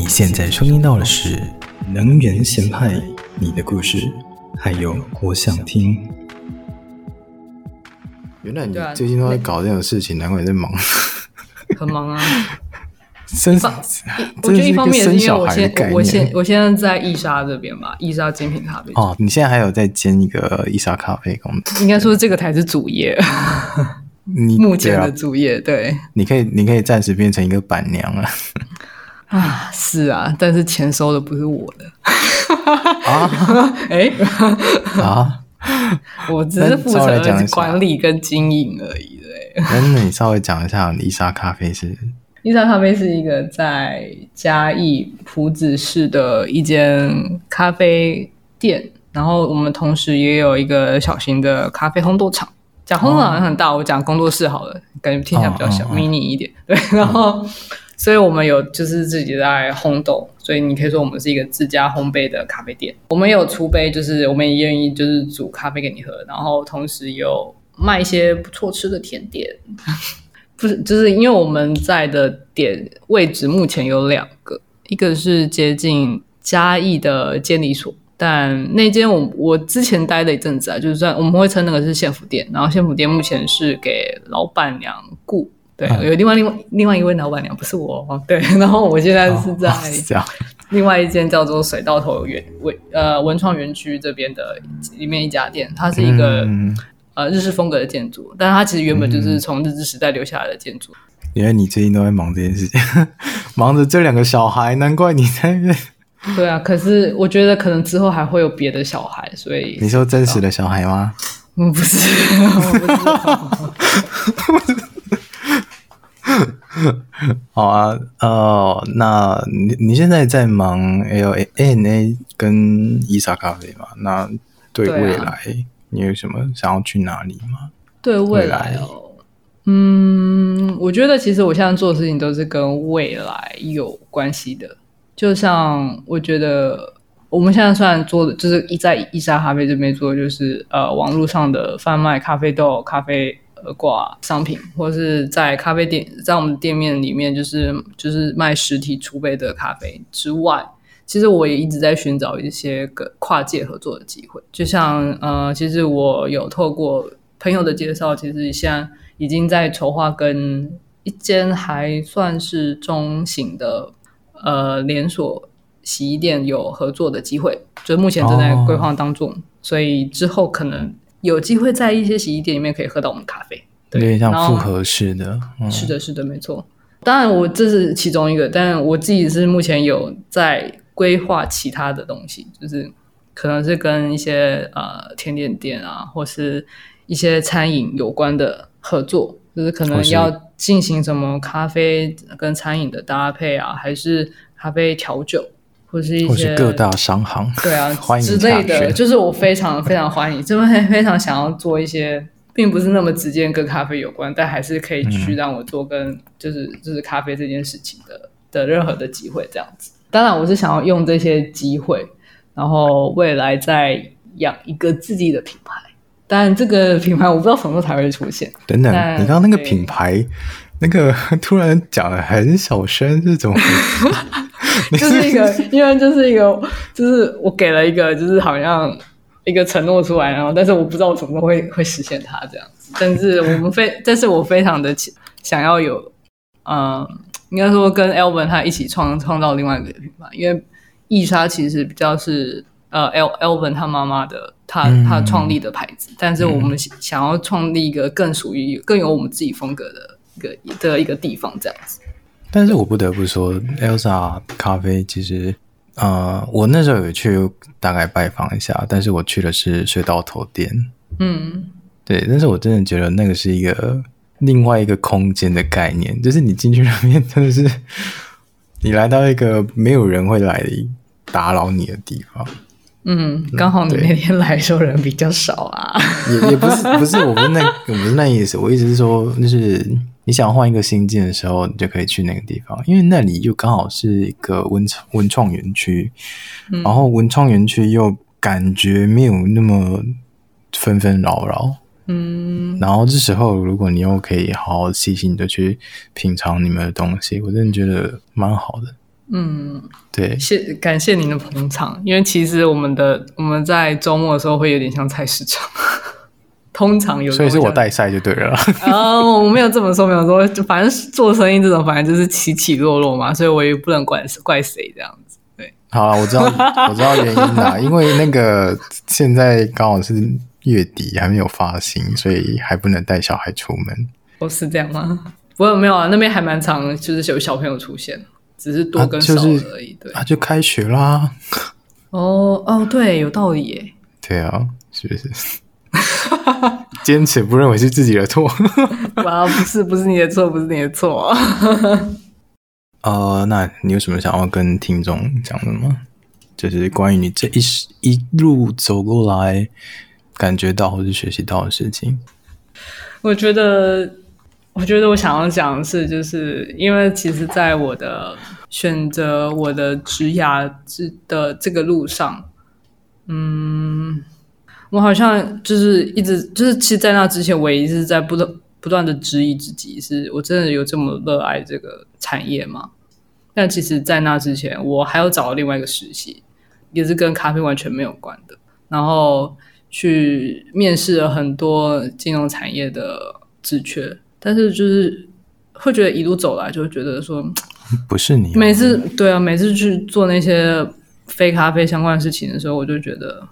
你现在收听到的是《能源咸派》，你的故事，还有我想听。原来你最近都在搞这种事情，难怪你在忙。很忙啊。生，我觉得一方面是因为我现我现我现在在义沙这边嘛，义沙精品咖啡。哦，你现在还有在兼一个义沙咖啡工作？应该说这个才是主业。你目前的主业对，对，你可以你可以暂时变成一个板娘了。啊，是啊，但是钱收的不是我的。啊？哎、欸？啊？我只是负责管理跟经营而已。对。那你稍微讲一下，义沙咖啡是？义沙咖啡是一个在嘉义朴子市的一间咖啡店，然后我们同时也有一个小型的咖啡烘豆厂。讲烘豆像很大，我讲工作室好了，感觉听起来比较小，mini 一点。对，然后，所以我们有就是自己在烘豆，所以你可以说我们是一个自家烘焙的咖啡店。我们有出杯，就是我们也愿意就是煮咖啡给你喝，然后同时有卖一些不错吃的甜点。不是，就是因为我们在的点位置目前有两个，一个是接近嘉义的监理所，但那间我我之前待了一阵子啊，就是算我们会称那个是县府店，然后县府店目前是给老板娘雇，对，嗯、有另外另外另外一位老板娘不是我，对，然后我现在是在另外一间叫做水稻头园文呃文创园区这边的里面一家店，它是一个。嗯呃，日式风格的建筑，但是它其实原本就是从日治时代留下来的建筑。原来你最近都在忙这件事情，忙着这两个小孩，难怪你在。对啊，可是我觉得可能之后还会有别的小孩，所以你说真实的小孩吗？嗯，不是，我不知道。好啊，哦，那你你现在在忙 L A N A 跟伊莎咖啡嘛？那对未来。你有什么想要去哪里吗？对未来哦，嗯，我觉得其实我现在做的事情都是跟未来有关系的。就像我觉得我们现在虽然做的就是一在伊莎咖啡这边做就是呃网络上的贩卖咖啡豆、咖啡呃挂商品，或是在咖啡店在我们店面里面就是就是卖实体储备的咖啡之外。其实我也一直在寻找一些个跨界合作的机会，就像呃，其实我有透过朋友的介绍，其实现已经在筹划跟一间还算是中型的呃连锁洗衣店有合作的机会，就目前正在规划当中，所以之后可能有机会在一些洗衣店里面可以喝到我们咖啡，对，有点像复合式的，嗯，是的，是的，没错。当然，我这是其中一个，但我自己是目前有在。规划其他的东西，就是可能是跟一些呃甜点店啊，或是一些餐饮有关的合作，就是可能要进行什么咖啡跟餐饮的搭配啊，还是咖啡调酒，或是一些是各大商行，对啊，欢迎之类的，就是我非常非常欢迎，真的非常想要做一些，并不是那么直接跟咖啡有关，但还是可以去让我做跟就是、嗯、就是咖啡这件事情的的任何的机会，这样子。当然，我是想要用这些机会，然后未来再养一个自己的品牌。但这个品牌我不知道什么时候才会出现。等等，你刚刚那个品牌，那个突然讲的很小声，是怎么？就是一个，因为就是一个，就是我给了一个，就是好像一个承诺出来，然后但是我不知道我什么时候会会实现它这样子。但是我们非，但是我非常的想要有，嗯。应该说跟 Elvin 他一起创创造另外一个品牌，因为易莎其实比较是呃 El Elvin 他妈妈的他他创立的牌子，嗯，但是我们想要创立一个更属于更有我们自己风格的一个的一个地方这样子。但是我不得不说，Elsa 咖啡其实呃，我那时候有去大概拜访一下，但是我去的是水道头店，嗯，对，但是我真的觉得那个是一个。另外一个空间的概念，就是你进去那边，真的是你来到一个没有人会来打扰你的地方。嗯，刚好你那天来的时候人比较少啊。也也不是不是，我不是那我不是那意思，我意思是说，就是你想换一个心境的时候，你就可以去那个地方，因为那里又刚好是一个文创文创园区，然后文创园区又感觉没有那么纷纷扰扰。嗯，然后这时候，如果你又可以好好细心的去品尝你们的东西，我真的觉得蛮好的。嗯，对，谢感谢您的捧场，因为其实我们的我们在周末的时候会有点像菜市场，通常有，所以是我带赛就对了。啊，我没有这么说，没有说，就反正做生意这种，反正就是起起落落嘛，所以我也不能怪怪谁这样子。对，好了，我知道我知道原因啦，因为那个现在刚好是月底，还没有发薪，所以还不能带小孩出门。哦，是这样吗？不过没有啊，那边还蛮常，就是有小朋友出现。只是多跟少而已，啊就是、对啊，就开学啦。哦哦，对，有道理耶。对啊，是不是？坚持不认为是自己的错。哇，不是，不是你的错，不是你的错。呃，那你有什么想要跟听众讲的吗？就是关于你这一一路走过来，感觉到或是学习到的事情。我觉得。我觉得我想要讲的是，就是因为其实，在我的选择我的职涯之的这个路上，嗯，我好像就是一直就是，其实，在那之前，我也一直在不断不断的质疑自己，是我真的有这么热爱这个产业吗？但其实，在那之前，我还有找另外一个实习，也是跟咖啡完全没有关的，然后去面试了很多金融产业的职缺。但是就是会觉得一路走来，就会觉得说 不是你每次对啊，每次去做那些非咖啡相关的事情的时候，我就觉得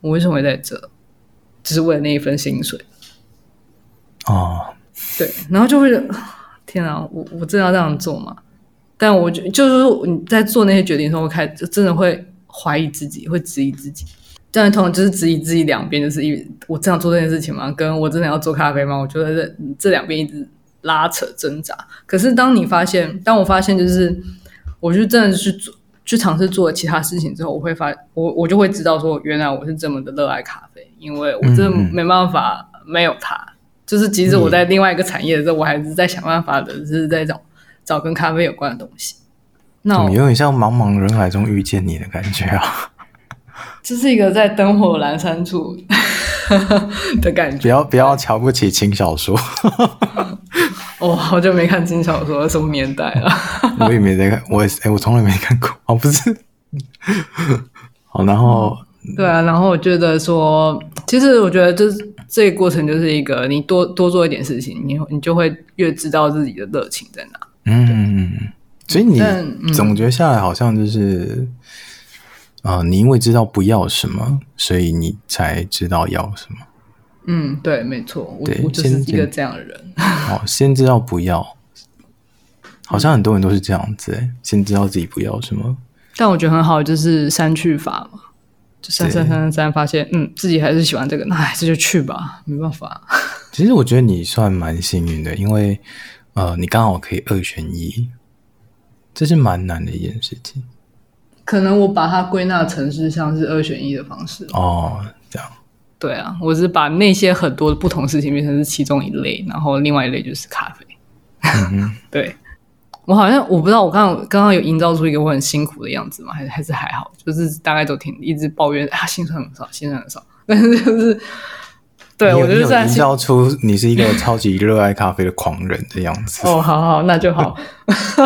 我为什么会在这？只是为了那一份薪水哦。对，然后就会 天啊，我我真的要这样做吗？但我觉就是说你在做那些决定的时候，我开真的会怀疑自己，会质疑自己。这样通常就是质疑自己两边，就是因为我这样做这件事情吗？跟我真的要做咖啡吗？我觉得这这两边一直拉扯挣扎。可是当你发现，当我发现，就是我就真的去做，去尝试做其他事情之后，我会发，我我就会知道说，原来我是这么的热爱咖啡，因为我真的没办法没有它。嗯、就是即使我在另外一个产业的时候，嗯、我还是在想办法的，就是在找找跟咖啡有关的东西。那有点像茫茫人海中遇见你的感觉啊。这是一个在灯火阑珊处 的感觉。不要不要瞧不起轻小说。哦，好久没看轻小说，什么年代了？我也没在看，我也哎，我从来没看过。哦，不是。好，然后、嗯、对啊，然后我觉得说，其实我觉得就是这个过程就是一个，你多多做一点事情，你你就会越知道自己的热情在哪。嗯，所以你总结下来好像就是。啊、呃，你因为知道不要什么，所以你才知道要什么。嗯，对，没错，我我就是一个这样的人。哦，先知道不要，好像很多人都是这样子，哎，先知道自己不要什么。但我觉得很好，就是删去法嘛，就删删删删删，发现嗯，自己还是喜欢这个，那还是就去吧，没办法。其实我觉得你算蛮幸运的，因为呃，你刚好可以二选一，这是蛮难的一件事情。可能我把它归纳成是像是二选一的方式哦，这样。对啊，我是把那些很多的不同事情变成是其中一类，然后另外一类就是咖啡。嗯、对，我好像我不知道，我刚刚刚刚有营造出一个我很辛苦的样子吗？还是还是还好，就是大概都挺一直抱怨啊，薪水很少，薪水很少，但是就是。对，我就是在营造出你是一个超级热爱咖啡的狂人的样子。哦，好好，那就好。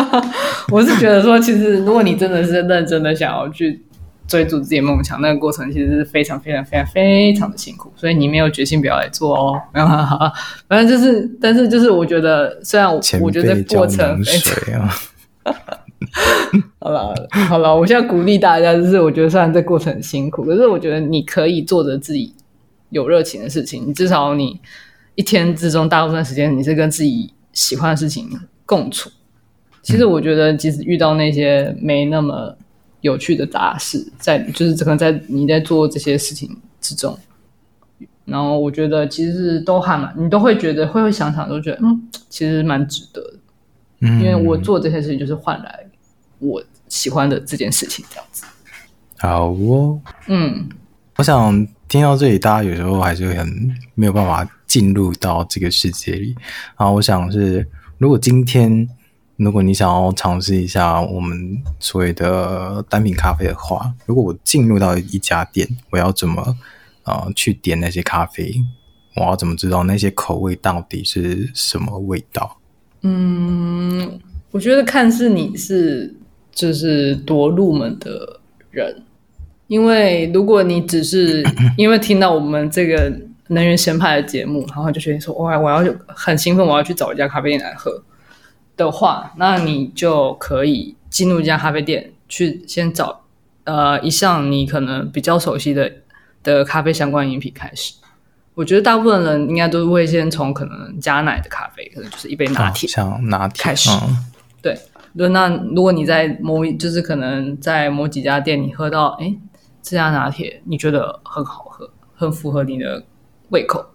我是觉得说，其实如果你真的是认真的想要去追逐自己的梦想，那个过程其实是非常非常非常非常的辛苦。所以你没有决心不要来做哦。没有，好好，反正就是，但是就是，我觉得虽然我我觉得过程非常。好了好了，我现在鼓励大家，就是我觉得虽然这过程很辛苦，可是我觉得你可以做着自己。有热情的事情，你至少你一天之中大部分时间你是跟自己喜欢的事情共处。其实我觉得，即使遇到那些没那么有趣的杂事，在就是可能在你在做这些事情之中，然后我觉得其实都还蛮，你都会觉得会会想想，都觉得嗯，其实蛮值得的。嗯，因为我做这些事情就是换来我喜欢的这件事情，这样子。好哦，嗯，我想。听到这里，大家有时候还是很没有办法进入到这个世界里。然后我想是，如果今天如果你想要尝试一下我们所谓的单品咖啡的话，如果我进入到一家店，我要怎么啊、呃、去点那些咖啡？我要怎么知道那些口味到底是什么味道？嗯，我觉得看是你是就是多入门的人，因为如果你只是 因为听到我们这个能源先派的节目，然后就决定说哇，我要很兴奋，我要去找一家咖啡店来喝的话，那你就可以进入一家咖啡店去先找呃一项你可能比较熟悉的的咖啡相关饮品开始。我觉得大部分人应该都会先从可能加奶的咖啡，可能就是一杯拿铁，像拿铁开始。嗯、对，那如果你在某就是可能在某几家店，你喝到哎这家拿铁，你觉得很好喝，很符合你的胃口，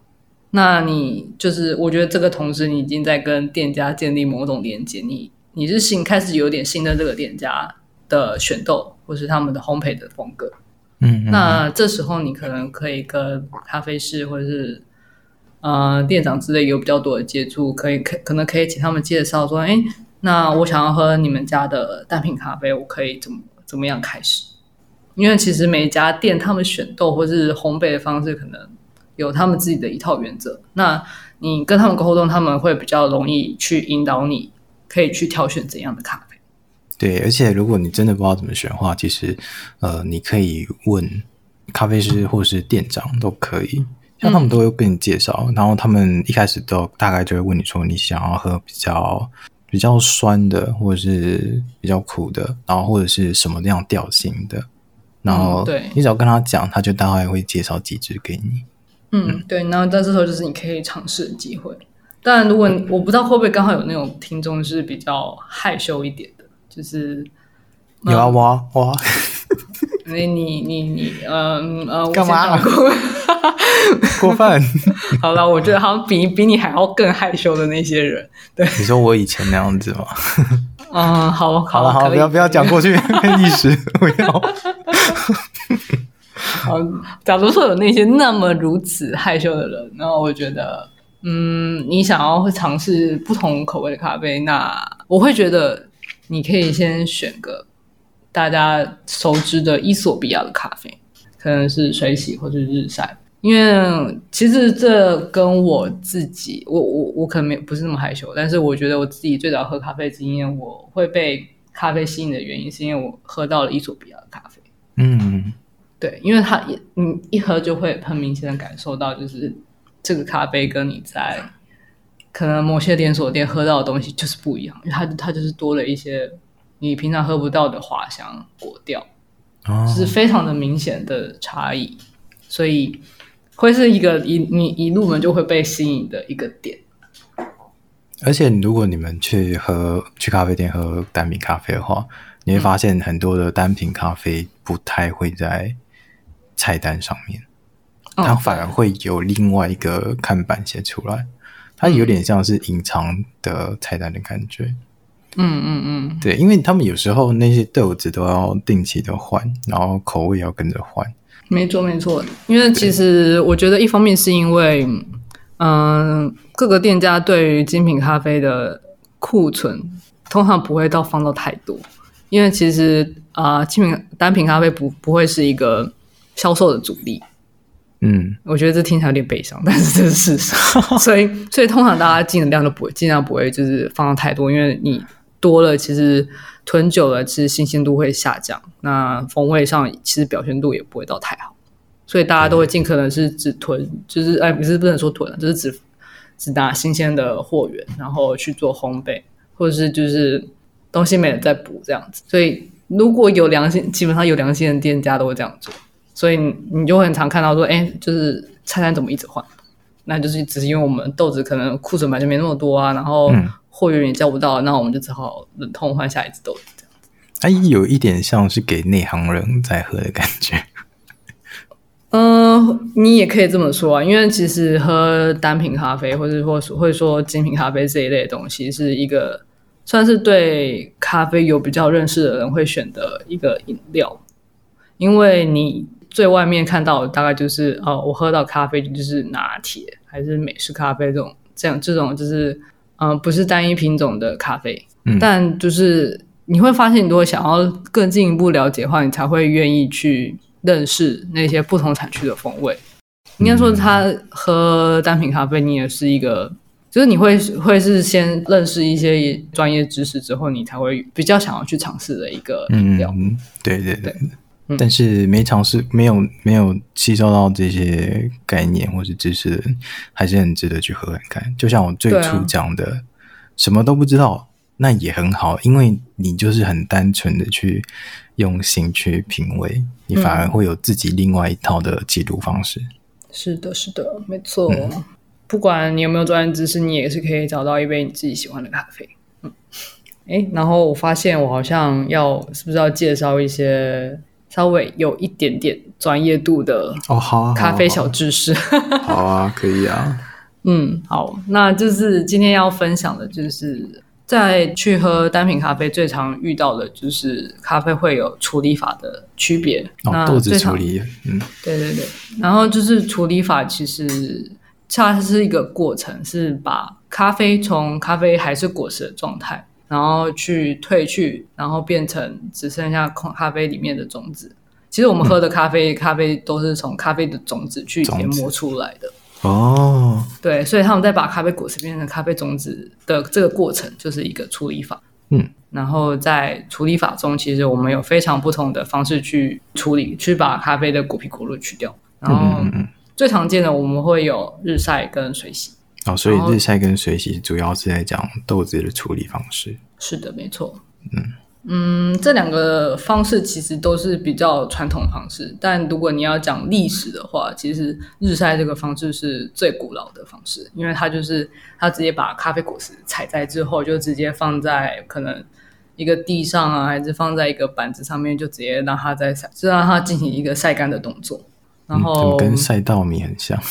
那你就是我觉得这个同时你已经在跟店家建立某种连接，你你是新开始有点信任这个店家的选豆，或是他们的烘焙的风格。嗯，那这时候你可能可以跟咖啡师或者是呃店长之类有比较多的接触，可以可可能可以请他们介绍说，哎，那我想要喝你们家的单品咖啡，我可以怎么怎么样开始？因为其实每一家店他们选豆或是烘焙的方式可能有他们自己的一套原则，那你跟他们沟通，他们会比较容易去引导你，可以去挑选怎样的咖啡。对，而且如果你真的不知道怎么选的话，其实，呃，你可以问咖啡师或是店长都可以，像他们都会跟你介绍。嗯、然后他们一开始都大概就会问你说，你想要喝比较比较酸的，或者是比较苦的，然后或者是什么样调性的。然后，对，你只要跟他讲，他就大概会介绍几只给你。嗯，嗯对。然后在这时候就是你可以尝试的机会。但如果你我不知道会不会刚好有那种听众是比较害羞一点的。就是有啊，哇哇！你你你你，嗯呃，干嘛？过分！好了，我觉得好像比比你还要更害羞的那些人，对。你说我以前那样子吗？嗯，好，好了，好，不要不要讲过去历史，不要。好，假如说有那些那么如此害羞的人，然后我觉得，嗯，你想要会尝试不同口味的咖啡，那我会觉得。你可以先选个大家熟知的伊索比亚的咖啡，可能是水洗或者日晒。因为其实这跟我自己，我我我可能没不是那么害羞，但是我觉得我自己最早喝咖啡的经验，我会被咖啡吸引的原因，是因为我喝到了伊索比亚的咖啡。嗯，对，因为它一你一喝就会很明显的感受到，就是这个咖啡跟你在。可能某些连锁店喝到的东西就是不一样，因为它它就是多了一些你平常喝不到的花香果调，哦，是非常的明显的差异，所以会是一个一你一入门就会被吸引的一个点。而且如果你们去喝去咖啡店喝单品咖啡的话，你会发现很多的单品咖啡不太会在菜单上面，嗯，它反而会有另外一个看板写出来。它有点像是隐藏的菜单的感觉，嗯嗯嗯，对，因为他们有时候那些豆子都要定期的换，然后口味要跟着换。没错没错，因为其实我觉得一方面是因为，嗯、呃，各个店家对于精品咖啡的库存通常不会到放到太多，因为其实啊、呃，精品单品咖啡不不会是一个销售的主力。嗯，我觉得这听起来有点悲伤，但是这是事实。所以，所以通常大家进的量都不会，尽量不会就是放到太多，因为你多了，其实囤久了，其实新鲜度会下降，那风味上其实表现度也不会到太好。所以大家都会尽可能是只囤，就是哎，不是不能说囤了，就是只只拿新鲜的货源，然后去做烘焙，或者是就是东西没了再补这样子。所以如果有良心，基本上有良心的店家都会这样做。所以你就很常看到说，哎，就是菜单怎么一直换？那就是只是因为我们豆子可能库存本来就没那么多啊，然后货源也叫不到，那我们就只好忍痛换下一支豆子这样子。它有一点像是给内行人在喝的感觉。嗯，你也可以这么说啊，因为其实喝单品咖啡，或者说会说精品咖啡这一类的东西，是一个算是对咖啡有比较认识的人会选的一个饮料，因为你。最外面看到的大概就是哦，我喝到咖啡就是拿铁还是美式咖啡这种，这样这种就是嗯、呃，不是单一品种的咖啡。嗯，但就是你会发现，你如果想要更进一步了解的话，你才会愿意去认识那些不同产区的风味。应该说，他喝单品咖啡，你也是一个就是你会会是先认识一些专业知识之后，你才会比较想要去尝试的一个饮料。嗯，对对对。对但是没尝试、没有没有吸收到这些概念或是知识的人，还是很值得去喝喝看。就像我最初讲的，啊、什么都不知道，那也很好，因为你就是很单纯的去用心去品味，你反而会有自己另外一套的解读方式。嗯、是的，是的，没错。嗯不管你有没有专业知识，你也是可以找到一杯你自己喜欢的咖啡。嗯，诶，然后我发现我好像要是不是要介绍一些稍微有一点点专业度的哦，好咖啡小知识。好啊，可以啊。嗯，好，那就是今天要分享的就是在去喝单品咖啡最常遇到的就是咖啡会有处理法的区别。哦，豆子处理，嗯，对对对，然后就是处理法其实。它是一个过程，是把咖啡从咖啡还是果实的状态，然后去褪去，然后变成只剩下空咖啡里面的种子。其实我们喝的咖啡，嗯、咖啡都是从咖啡的种子去研磨出来的。哦，对，所以他们在把咖啡果实变成咖啡种子的这个过程，就是一个处理法。嗯，然后在处理法中，其实我们有非常不同的方式去处理，去把咖啡的果皮果肉去掉，然后。最常见的我们会有日晒跟水洗哦，所以日晒跟水洗主要是在讲豆子的处理方式。是的，没错。嗯嗯，这两个方式其实都是比较传统的方式，但如果你要讲历史的话，其实日晒这个方式是最古老的方式，因为它就是它直接把咖啡果实采摘之后，就直接放在可能一个地上啊，还是放在一个板子上面，就直接让它在晒，就让它进行一个晒干的动作。然后、嗯、跟晒稻米很像，嗯、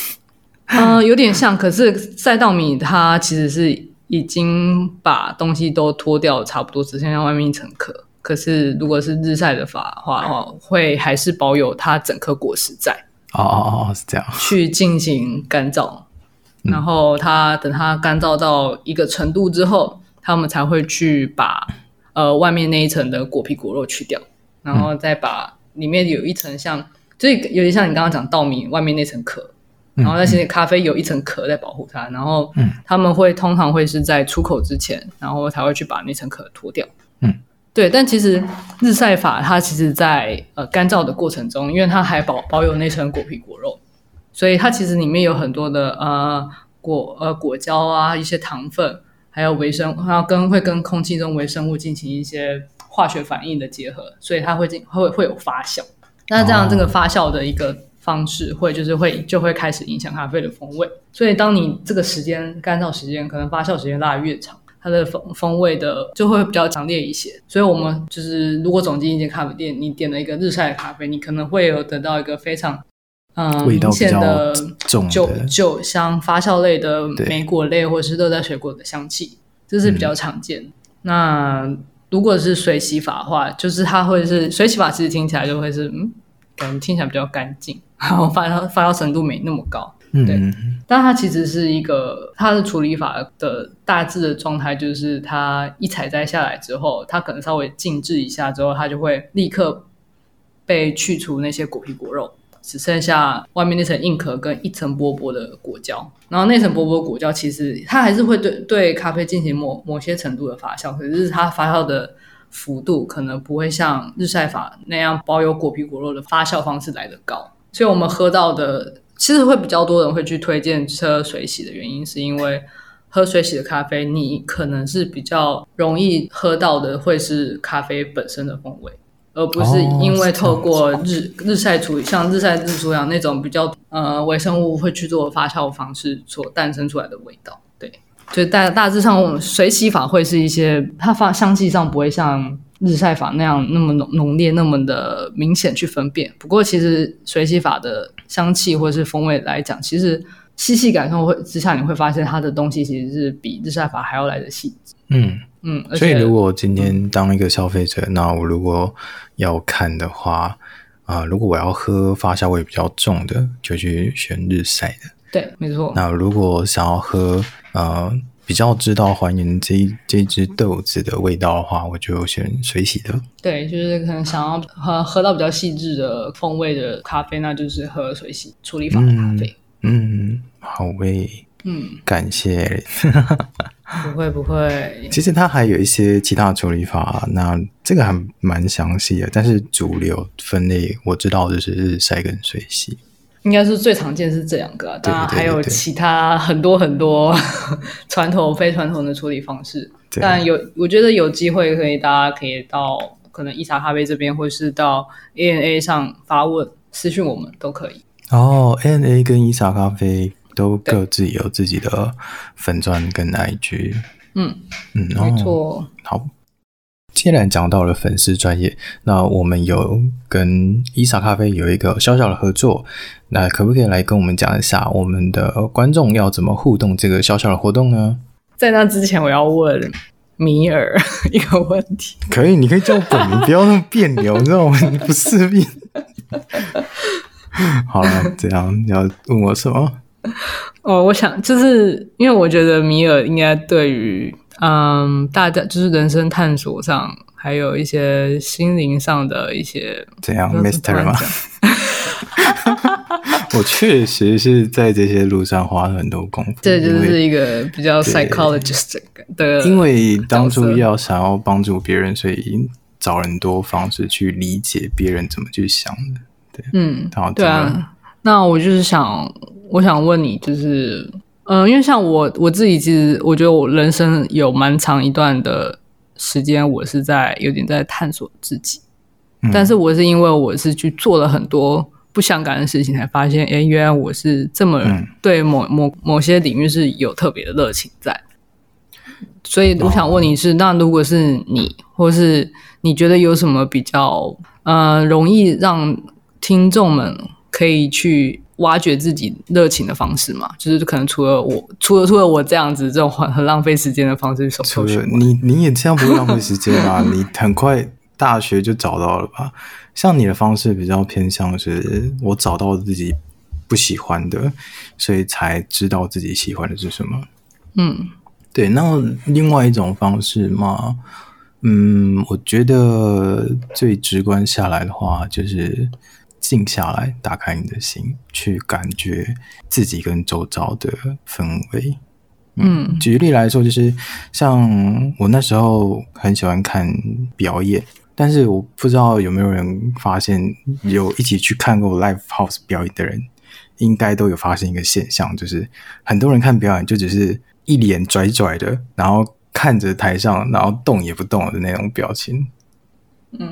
呃，有点像。可是赛稻米它其实是已经把东西都脱掉，差不多只剩下外面一层壳。可是如果是日晒的法的话，哦，会还是保有它整颗果实在。哦哦哦，是这样。去进行干燥，嗯、然后它等它干燥到一个程度之后，他们才会去把呃外面那一层的果皮果肉去掉，然后再把里面有一层像。所以有点像你刚刚讲稻米外面那层壳，然后那些咖啡有一层壳在保护它，然后他们会通常会是在出口之前，然后才会去把那层壳脱掉。嗯，对。但其实日晒法它其实在呃干燥的过程中，因为它还保保有那层果皮果肉，所以它其实里面有很多的呃果呃果胶啊，一些糖分，还有微生物，然后跟会跟空气中微生物进行一些化学反应的结合，所以它会进会会有发酵。那这样，这个发酵的一个方式会就是会就会开始影响咖啡的风味。所以，当你这个时间干燥时间可能发酵时间拉得越长，它的风风味的就会比较强烈一些。所以，我们就是如果走进一间咖啡店，你点了一个日晒的咖啡，你可能会有得到一个非常嗯、呃、明显的酒酒香、发酵类的莓果类或者是热带水果的香气，这是比较常见。嗯、那如果是水洗法的话，就是它会是水洗法，其实听起来就会是嗯。感觉听起来比较干净，然 后发酵发酵程度没那么高，对。嗯、但它其实是一个它的处理法的大致的状态，就是它一采摘下来之后，它可能稍微静置一下之后，它就会立刻被去除那些果皮果肉，只剩下外面那层硬壳跟一层薄薄的果胶。然后那层薄薄的果胶其实它还是会对对咖啡进行某某些程度的发酵，可是它发酵的。幅度可能不会像日晒法那样保有果皮果肉的发酵方式来得高，所以我们喝到的其实会比较多人会去推荐喝水洗的原因，是因为喝水洗的咖啡，你可能是比较容易喝到的会是咖啡本身的风味，而不是因为透过日日晒处理，像日晒日出一样那种比较呃微生物会去做发酵方式所诞生出来的味道。就大大致上，水洗法会是一些它发香气上不会像日晒法那样那么浓浓烈，那么的明显去分辨。不过，其实水洗法的香气或者是风味来讲，其实细细感受会之下，你会发现它的东西其实是比日晒法还要来的细致。嗯嗯，所以如果今天当一个消费者，那我如果要看的话啊、如果我要喝发酵味比较重的，就去选日晒的。对，没错。那如果想要喝呃比较知道还原这这只豆子的味道的话，我就选水洗的。对，就是可能想要喝喝到比较细致的风味的咖啡，那就是喝水洗处理法的咖啡。嗯，嗯，好味。嗯，感谢。不会不会，其实它还有一些其他的处理法，那这个还蛮详细的。但是主流分类我知道就是日晒跟水洗，应该是最常见是这两个，当然还有其他很多很多 传统非传统的处理方式。但有我觉得有机会可以，大家可以到可能伊茶咖啡这边，或是到 ANA 上发问私讯我们都可以。哦，ANA 跟伊茶咖啡。都各自有自己的粉钻跟 IG，嗯嗯，没错。好，既然讲到了粉丝专业，那我们有跟伊莎咖啡有一个小小的合作，那可不可以来跟我们讲一下我们的观众要怎么互动这个小小的活动呢？在那之前，我要问米尔 一个问题。可以，你可以叫我本名，不要那么别扭，你知道吗？你不是病。好了，这样你要问我什么？哦，我想就是因为我觉得米尔应该对于嗯大家就是人生探索上，还有一些心灵上的一些怎样，Mister 吗？我确实是在这些路上花了很多功夫。这就是一个比较 psychologist 的，因为当初要想要帮助别人，所以找很多方式去理解别人怎么去想的。对，嗯，好，对啊。那我就是想。我想问你，就是，嗯、呃，因为像我我自己，其实我觉得我人生有蛮长一段的时间，我是在有点在探索自己，嗯、但是我是因为我是去做了很多不相干的事情，才发现，哎，原来我是这么对某某某些领域是有特别的热情在，所以我想问你是，那如果是你，或是你觉得有什么比较，呃，容易让听众们可以去。挖掘自己热情的方式嘛，就是可能除了我，除了除了我这样子这种很很浪费时间的方式去搜寻。你你也这样不会浪费时间啊？你很快大学就找到了吧？像你的方式比较偏向是，我找到自己不喜欢的，所以才知道自己喜欢的是什么。嗯，对。那另外一种方式嘛，嗯，我觉得最直观下来的话就是。静下来，打开你的心，去感觉自己跟周遭的氛围。嗯，嗯，举例来说，就是像我那时候很喜欢看表演，但是我不知道有没有人发现，有一起去看过 live house 表演的人，应该都有发现一个现象，就是很多人看表演就只是一脸拽拽的，然后看着台上，然后动也不动的那种表情。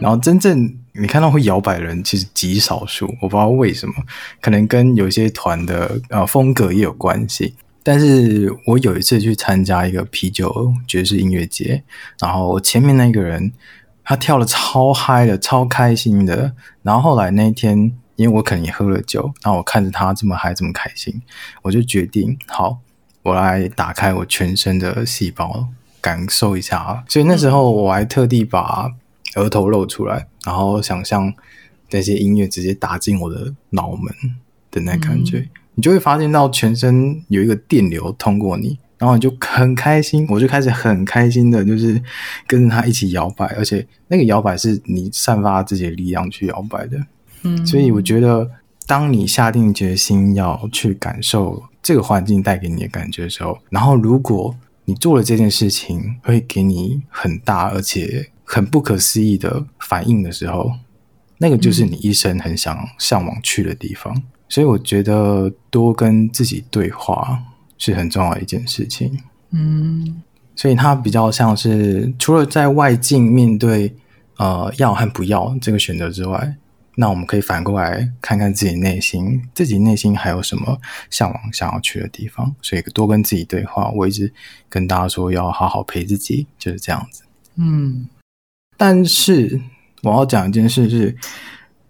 然后真正你看到会摇摆的人其实极少数，我不知道为什么，可能跟有些团的呃风格也有关系。但是我有一次去参加一个啤酒爵士音乐节，然后前面那个人他跳得超嗨的，超开心的。然后后来那一天，因为我可能也喝了酒，然后我看着他这么嗨，这么开心，我就决定好，我来打开我全身的细胞，感受一下。所以那时候我还特地把。额头露出来，然后想象那些音乐直接打进我的脑门的那感觉，嗯、你就会发现到全身有一个电流通过你，然后你就很开心，我就开始很开心的，就是跟着他一起摇摆，而且那个摇摆是你散发自己的力量去摇摆的。嗯，所以我觉得，当你下定决心要去感受这个环境带给你的感觉的时候，然后如果你做了这件事情，会给你很大而且。很不可思议的反应的时候，那个就是你一生很想向往去的地方。嗯、所以我觉得多跟自己对话是很重要的一件事情。嗯，所以它比较像是除了在外境面对呃要和不要这个选择之外，那我们可以反过来看看自己内心，自己内心还有什么向往想要去的地方。所以多跟自己对话，我一直跟大家说要好好陪自己，就是这样子。嗯。但是我要讲一件事是，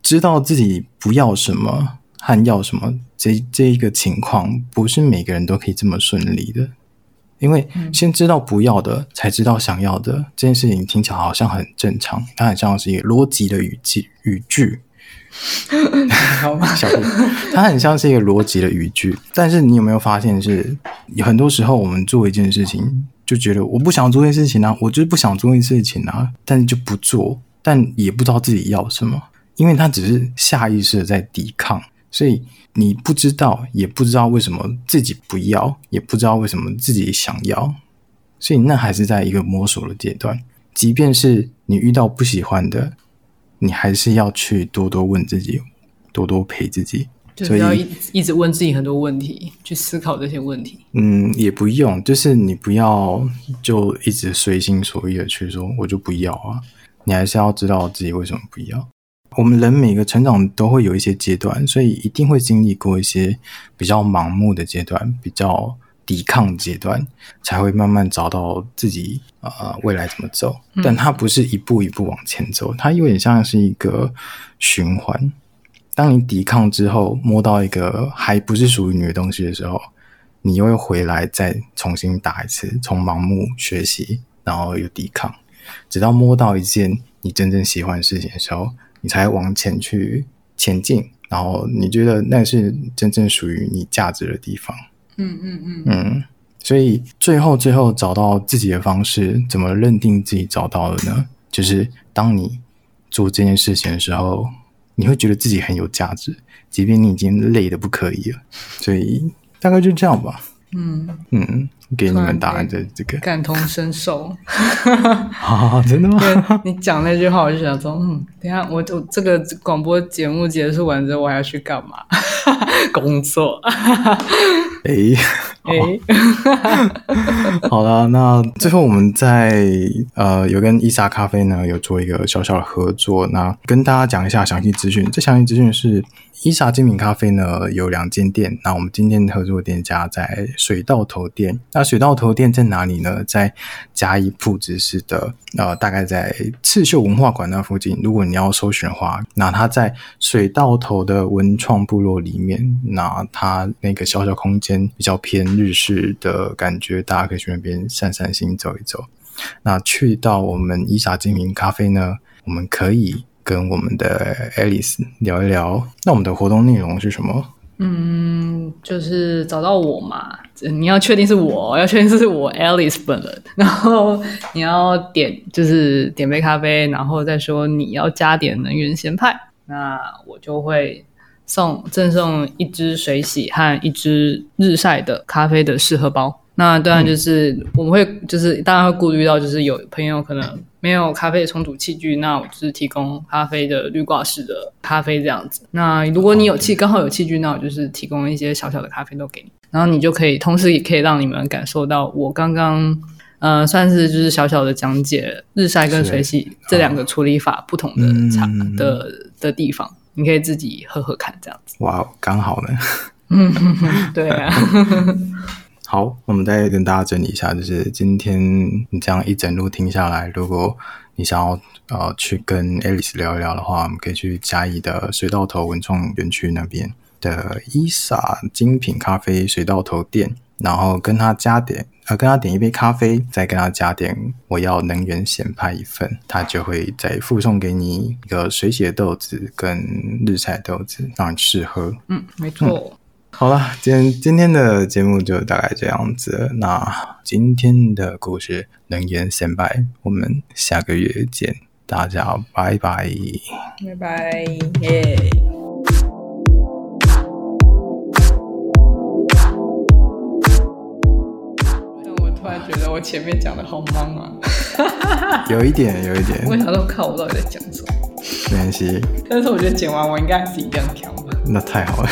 知道自己不要什么和要什么，这这一个情况不是每个人都可以这么顺利的。因为先知道不要的，才知道想要的，这件事情听起来好像很正常，它很像是一个逻辑的语句语句。小布，它很像是一个逻辑的语句。但是你有没有发现是，是很多时候我们做一件事情。就觉得我不想做这件事情啊，我就是不想做这件事情啊，但是就不做，但也不知道自己要什么，因为他只是下意识的在抵抗所以你不知道，也不知道为什么自己不要，也不知道为什么自己想要，所以那还是在一个摸索的阶段。即便是你遇到不喜欢的，你还是要去多多问自己，多多陪自己。就是要一一直问自己很多问题，去思考这些问题。嗯，也不用，就是你不要就一直随心所欲的去说，我就不要啊。你还是要知道自己为什么不要。我们人每个成长都会有一些阶段，所以一定会经历过一些比较盲目的阶段，比较抵抗阶段，才会慢慢找到自己啊、呃、未来怎么走。但它不是一步一步往前走，它有点像是一个循环。当你抵抗之后，摸到一个还不是属于你的东西的时候，你又会回来再重新打一次，从盲目学习，然后又抵抗，直到摸到一件你真正喜欢的事情的时候，你才往前去前进，然后你觉得那是真正属于你价值的地方。嗯嗯嗯嗯，所以最后最后找到自己的方式，怎么认定自己找到了呢？就是当你做这件事情的时候。你会觉得自己很有价值，即便你已经累的不可以了，所以大概就这样吧。嗯嗯，给你们答案的这个感同身受。啊，真的吗？你讲那句话，我就想说，嗯，等下我我这个广播节目结束完之后，我还要去干嘛？工作。哎哎，好 了，那最后我们在呃有跟伊莎咖啡呢有做一个小小的合作，那跟大家讲一下详细资讯。这详细资讯是伊莎精品咖啡呢有两间店，那我们今天合作的店家在水稻头店。那水稻头店在哪里呢？在嘉义铺子市的呃大概在刺绣文化馆那附近。如果你要搜寻的话，那它在水稻头的文创部落里面，那它那个小小空间。比较偏日式的感觉，大家可以去那边散散心、走一走。那去到我们伊莎精品咖啡呢，我们可以跟我们的 Alice 聊一聊。那我们的活动内容是什么？嗯，就是找到我嘛。你要确定是我，要确定是我 Alice 本人。然后你要点，就是点杯咖啡，然后再说你要加点能源咸派，那我就会。送赠送一支水洗和一支日晒的咖啡的试喝包。那当然就是我们会就是当然会顾虑到就是有朋友可能没有咖啡的冲煮器具，那我就是提供咖啡的滤挂式的咖啡这样子。那如果你有器刚好有器具，那我就是提供一些小小的咖啡豆给你，然后你就可以同时也可以让你们感受到我刚刚呃算是就是小小的讲解日晒跟水洗这两个处理法不同的差的的地方。你可以自己喝喝看，这样子。哇，刚好呢。嗯，对啊。好，我们再跟大家整理一下，就是今天你这样一整路听下来，如果你想要呃去跟 Alice 聊一聊的话，我们可以去嘉义的水稻头文创园区那边的伊莎精品咖啡水稻头店，然后跟他加点。呃，跟他点一杯咖啡，再跟他加点我要能源咸派一份，他就会再附送给你一个水洗的豆子跟日晒豆子，让你试喝。嗯，没错。嗯、好了，今天今天的节目就大概这样子。那今天的故事能源咸派，我们下个月见，大家拜拜，拜拜，耶、yeah。我前面讲的好忙啊，有一点，有一点。我想说，看我到底在讲什么？没关系。但是我觉得剪完我应该还是一样挑吧。那太好了。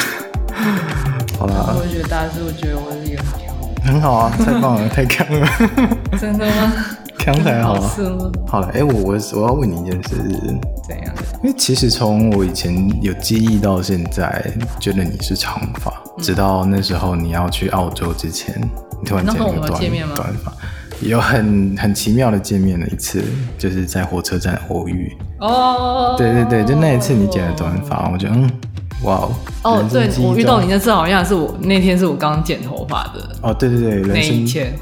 好了。我觉得大家是不是觉得我是一个很挑？很好啊，太棒了，太强了。真的吗？强才好啊。好了，哎、欸，我我我要问你一件事。怎样？因为其实从我以前有记忆到现在，觉得你是长发，嗯，直到那时候你要去澳洲之前。你突然剪了个短短发，有很很奇妙的见面的一次，就是在火车站偶遇。哦，对对对，就那一次你剪了短发，我觉得嗯，哇哦。哦，对，我遇到你那次好像是我那天是我刚剪头发的。哦，对对对，那一天。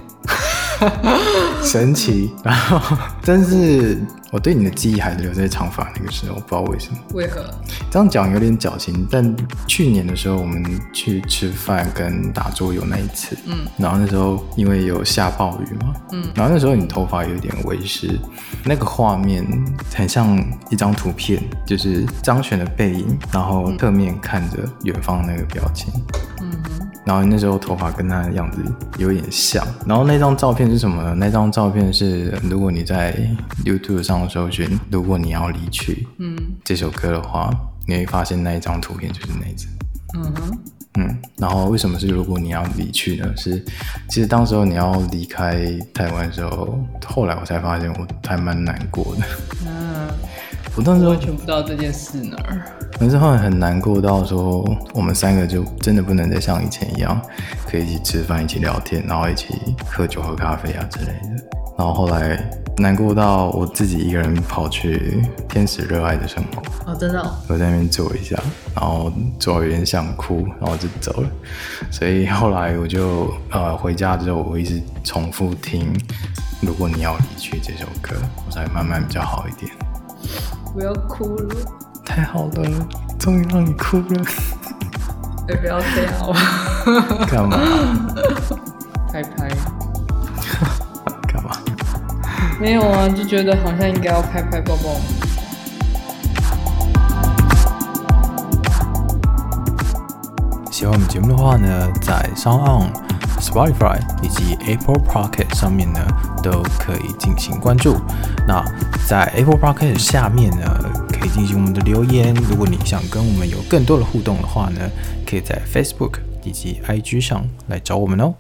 神奇。然后，但是我对你的记忆还是留在长发那个时候，我不知道为什么。为何？这样讲有点矫情，但去年的时候我们去吃饭跟打桌游那一次，嗯，然后那时候因为有下暴雨嘛，嗯，然后那时候你头发有点微湿，那个画面很像一张图片，就是张悬的背影，然后侧面看着远方那个表情，嗯哼，然后那时候头发跟他的样子有点像，然后那张照片是什么呢？那张照片是如果你在 YouTube 上搜寻“如果你要离去”嗯，这首歌的话。你会发现那一张图片就是那一张，嗯哼，嗯，然后为什么是如果你要离去呢？是其实当时候你要离开台湾的时候，后来我才发现我还蛮难过的。嗯，我当时完全不知道这件事哪儿。可是后来很难过到说，我们三个就真的不能再像以前一样，可以一起吃饭、一起聊天，然后一起喝酒、喝咖啡啊之类的。然后后来难过到我自己一个人跑去天使热爱的生活哦，真的哦，我在那边坐一下，然后坐有点想哭，然后就走了。所以后来我就呃回家之后，我一直重复听《如果你要离去》这首歌，我才慢慢比较好一点。我要哭了，太好了，终于让你哭了。哎，不要这样啊！干嘛？拍拍。没有啊，就觉得好像应该要拍拍抱抱。喜欢我们节目的话呢，在 SoundOn、Spotify 以及 Apple Podcast 上面呢，都可以进行关注。那在 Apple Podcast 下面呢，可以进行我们的留言。如果你想跟我们有更多的互动的话呢，可以在 Facebook 以及 IG 上来找我们哦。